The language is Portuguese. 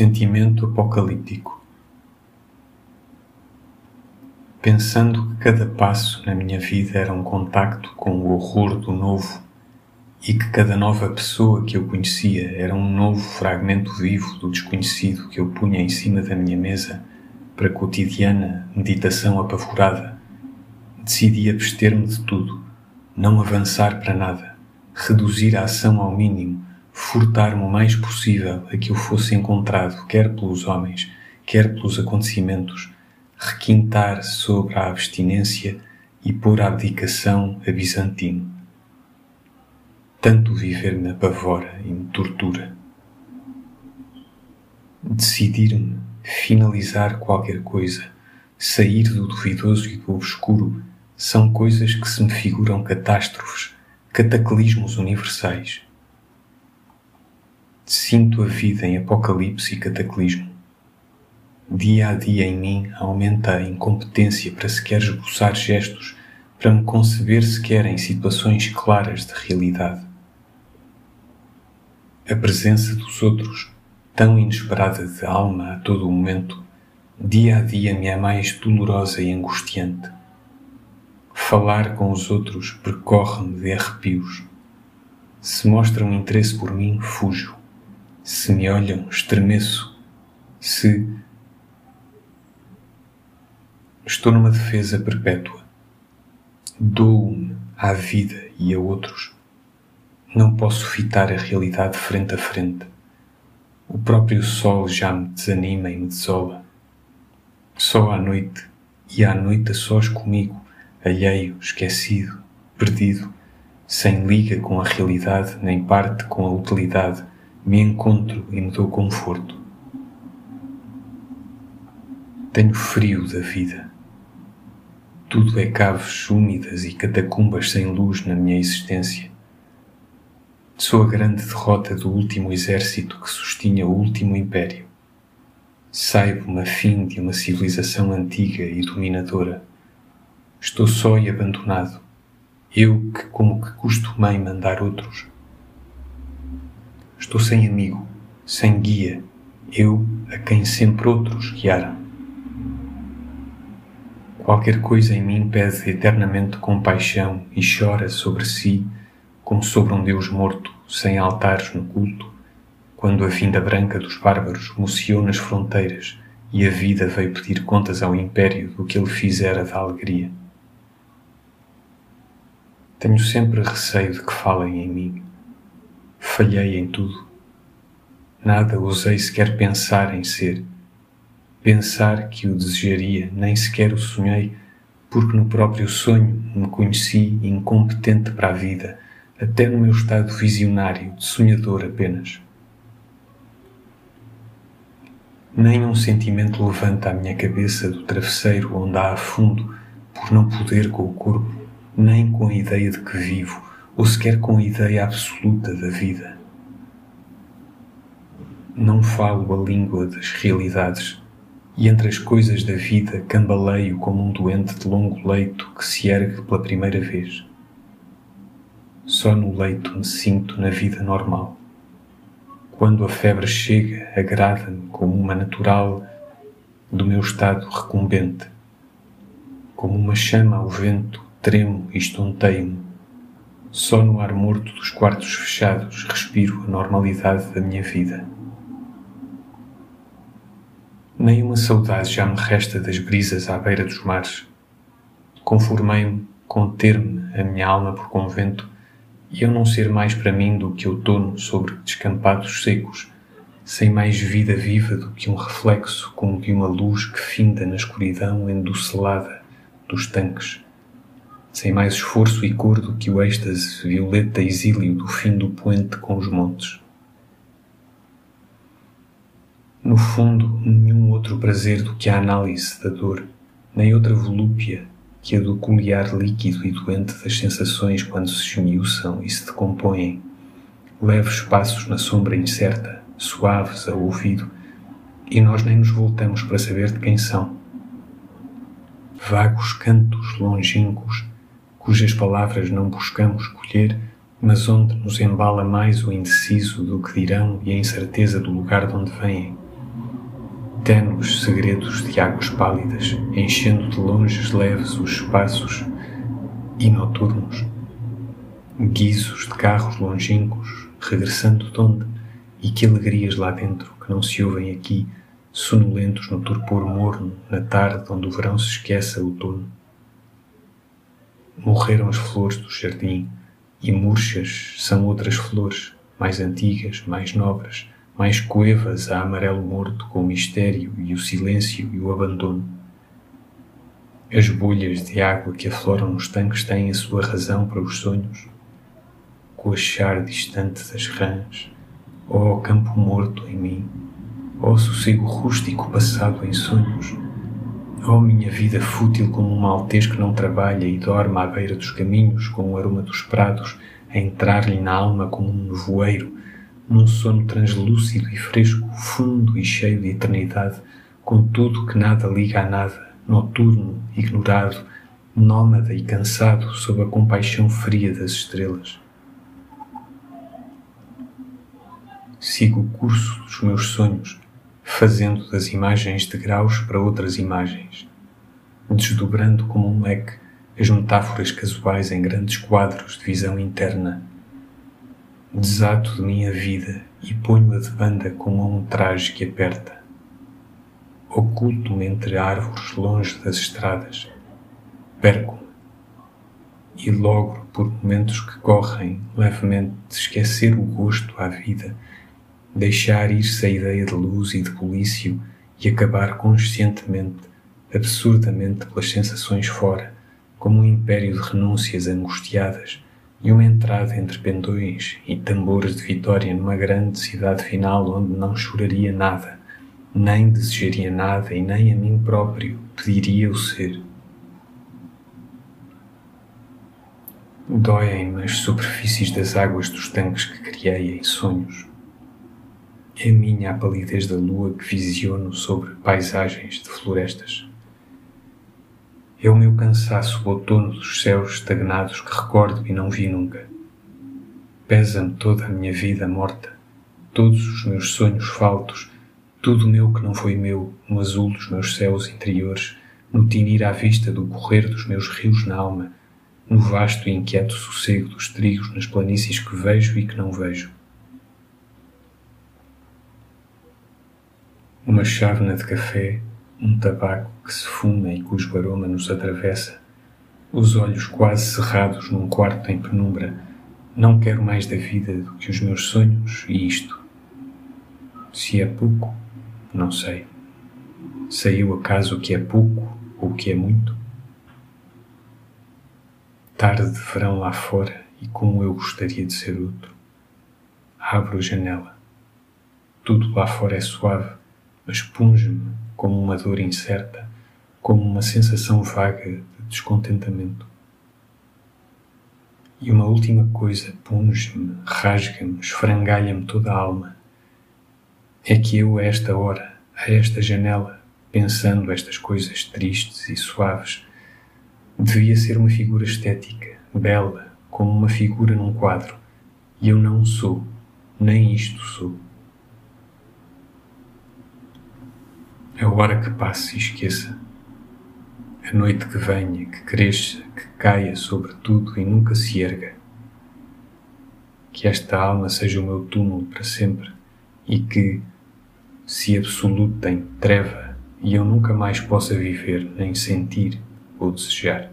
Sentimento apocalíptico. Pensando que cada passo na minha vida era um contacto com o horror do novo e que cada nova pessoa que eu conhecia era um novo fragmento vivo do desconhecido que eu punha em cima da minha mesa para cotidiana meditação apavorada, decidi abster-me de tudo, não avançar para nada, reduzir a ação ao mínimo furtar-me o mais possível a que eu fosse encontrado, quer pelos homens, quer pelos acontecimentos, requintar sobre a abstinência e pôr a abdicação a bizantino. Tanto viver me apavora e me tortura. Decidir-me, finalizar qualquer coisa, sair do duvidoso e do obscuro, são coisas que se me figuram catástrofes, cataclismos universais Sinto a vida em apocalipse e cataclismo. Dia a dia em mim aumenta a incompetência para sequer esboçar gestos, para me conceber sequer em situações claras de realidade. A presença dos outros, tão inesperada de alma a todo o momento, dia a dia me é mais dolorosa e angustiante. Falar com os outros percorre-me de arrepios. Se mostram interesse por mim, fujo. Se me olham, estremeço. Se estou numa defesa perpétua, dou-me à vida e a outros. Não posso fitar a realidade frente a frente. O próprio sol já me desanima e me desola. Só à noite, e à noite a sós comigo, alheio, esquecido, perdido, sem liga com a realidade nem parte com a utilidade, me encontro e me dou conforto. Tenho frio da vida. Tudo é caves úmidas e catacumbas sem luz na minha existência. Sou a grande derrota do último exército que sustinha o último império. Saibo-me a fim de uma civilização antiga e dominadora. Estou só e abandonado. Eu que como que costumei mandar outros Estou sem amigo, sem guia, eu a quem sempre outros guiaram. Qualquer coisa em mim pede eternamente compaixão e chora sobre si como sobre um Deus morto, sem altares no culto, quando a vinda branca dos bárbaros moceou nas fronteiras e a vida veio pedir contas ao império do que ele fizera da alegria. Tenho sempre receio de que falem em mim falhei em tudo. Nada ousei sequer pensar em ser. Pensar que o desejaria, nem sequer o sonhei, porque no próprio sonho me conheci incompetente para a vida, até no meu estado visionário, de sonhador apenas. Nem um sentimento levanta a minha cabeça do travesseiro onde há a fundo, por não poder com o corpo, nem com a ideia de que vivo, ou sequer com a ideia absoluta da vida. Não falo a língua das realidades e entre as coisas da vida cambaleio como um doente de longo leito que se ergue pela primeira vez. Só no leito me sinto na vida normal. Quando a febre chega, agrada-me como uma natural do meu estado recumbente. Como uma chama ao vento, tremo e estonteio-me só no ar morto dos quartos fechados respiro a normalidade da minha vida. Nem uma saudade já me resta das brisas à beira dos mares. Conformei-me com ter-me a minha alma por convento e eu não ser mais para mim do que outono sobre descampados secos, sem mais vida viva do que um reflexo como de uma luz que finda na escuridão endocelada dos tanques sem mais esforço e cor do que o êxtase violeta exílio do fim do poente com os montes. No fundo, nenhum outro prazer do que a análise da dor, nem outra volúpia que a do culiar líquido e doente das sensações quando se esmiuçam e se decompõem, leves passos na sombra incerta, suaves ao ouvido, e nós nem nos voltamos para saber de quem são. Vagos cantos longínquos cujas palavras não buscamos colher, mas onde nos embala mais o indeciso do que dirão e a incerteza do lugar de onde vêm. Ténues segredos de águas pálidas, enchendo de longes leves os espaços e noturnos. Guizos de carros longínquos, regressando de onde? E que alegrias lá dentro que não se ouvem aqui, sonolentos no torpor morno, na tarde onde o verão se esquece a outono. Morreram as flores do jardim, e murchas são outras flores, mais antigas, mais nobres, mais coevas a amarelo morto com o mistério e o silêncio e o abandono. As bolhas de água que afloram nos tanques têm a sua razão para os sonhos. Coachar distante das rãs, ó oh, campo morto em mim, ó oh, sossego rústico passado em sonhos, oh, minha vida fútil como um maltês que não trabalha e dorme à beira dos caminhos com o aroma dos prados a entrar-lhe na alma como um nevoeiro, num sono translúcido e fresco, fundo e cheio de eternidade, com tudo que nada liga a nada, noturno, ignorado, nómada e cansado sob a compaixão fria das estrelas. Sigo o curso dos meus sonhos, fazendo das imagens de graus para outras imagens, desdobrando como um leque as metáforas casuais em grandes quadros de visão interna. Desato de minha vida e ponho-a de banda como um traje que aperta. Oculto-me entre árvores longe das estradas. Perco-me. E logro, por momentos que correm levemente, esquecer o gosto à vida, deixar ir-se a ideia de luz e de polício e acabar conscientemente, absurdamente pelas sensações fora como um império de renúncias angustiadas e uma entrada entre pendões e tambores de vitória numa grande cidade final onde não choraria nada, nem desejaria nada e nem a mim próprio pediria o ser. Doem-me as superfícies das águas dos tanques que criei em sonhos. É minha a palidez da lua que visiono sobre paisagens de florestas. É o meu cansaço, o outono dos céus estagnados que recordo e não vi nunca. Pesa-me toda a minha vida morta, todos os meus sonhos faltos, tudo meu que não foi meu, no azul dos meus céus interiores, no tinir à vista do correr dos meus rios na alma, no vasto e inquieto sossego dos trigos nas planícies que vejo e que não vejo. Uma chávena de café um tabaco que se fuma e cujo aroma nos atravessa, os olhos quase cerrados num quarto em penumbra, não quero mais da vida do que os meus sonhos e isto. Se é pouco, não sei. Eu acaso o que é pouco ou o que é muito? Tarde de verão lá fora e como eu gostaria de ser outro. Abro a janela. Tudo lá fora é suave, mas punge-me como uma dor incerta, como uma sensação vaga de descontentamento. E uma última coisa punge-me, rasga-me, esfrangalha-me toda a alma. É que eu, a esta hora, a esta janela, pensando estas coisas tristes e suaves, devia ser uma figura estética, bela, como uma figura num quadro, e eu não sou, nem isto sou. A hora que passe e esqueça. A noite que venha, que cresça, que caia sobre tudo e nunca se erga. Que esta alma seja o meu túmulo para sempre e que se absolutem treva e eu nunca mais possa viver, nem sentir ou desejar.